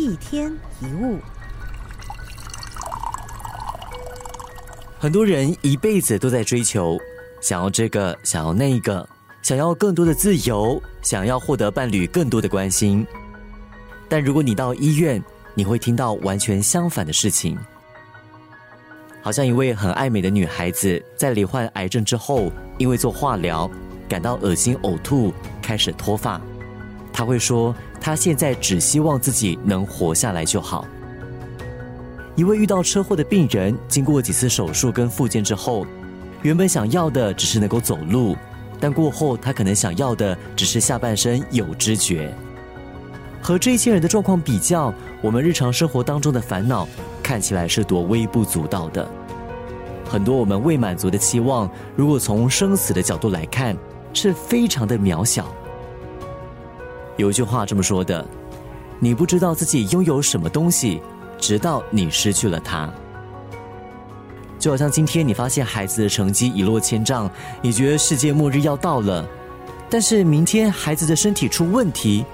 一天一物，很多人一辈子都在追求，想要这个，想要那个，想要更多的自由，想要获得伴侣更多的关心。但如果你到医院，你会听到完全相反的事情。好像一位很爱美的女孩子，在罹患癌症之后，因为做化疗，感到恶心、呕吐，开始脱发。她会说，他现在只希望自己能活下来就好。一位遇到车祸的病人，经过几次手术跟复健之后，原本想要的只是能够走路，但过后他可能想要的只是下半身有知觉。和这些人的状况比较，我们日常生活当中的烦恼。看起来是多微不足道的，很多我们未满足的期望，如果从生死的角度来看，是非常的渺小。有一句话这么说的：“你不知道自己拥有什么东西，直到你失去了它。”就好像今天你发现孩子的成绩一落千丈，你觉得世界末日要到了，但是明天孩子的身体出问题，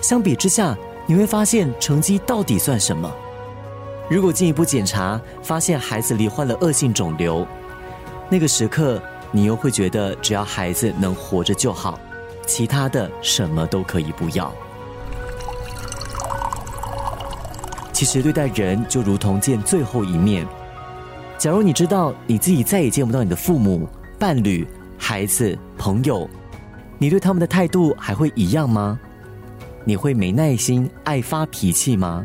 相比之下，你会发现成绩到底算什么？如果进一步检查发现孩子罹患了恶性肿瘤，那个时刻你又会觉得只要孩子能活着就好，其他的什么都可以不要。其实对待人就如同见最后一面。假如你知道你自己再也见不到你的父母、伴侣、孩子、朋友，你对他们的态度还会一样吗？你会没耐心、爱发脾气吗？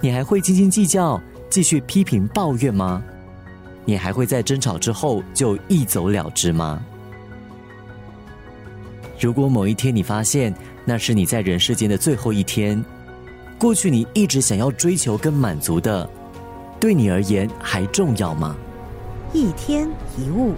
你还会斤斤计较，继续批评抱怨吗？你还会在争吵之后就一走了之吗？如果某一天你发现那是你在人世间的最后一天，过去你一直想要追求跟满足的，对你而言还重要吗？一天一物。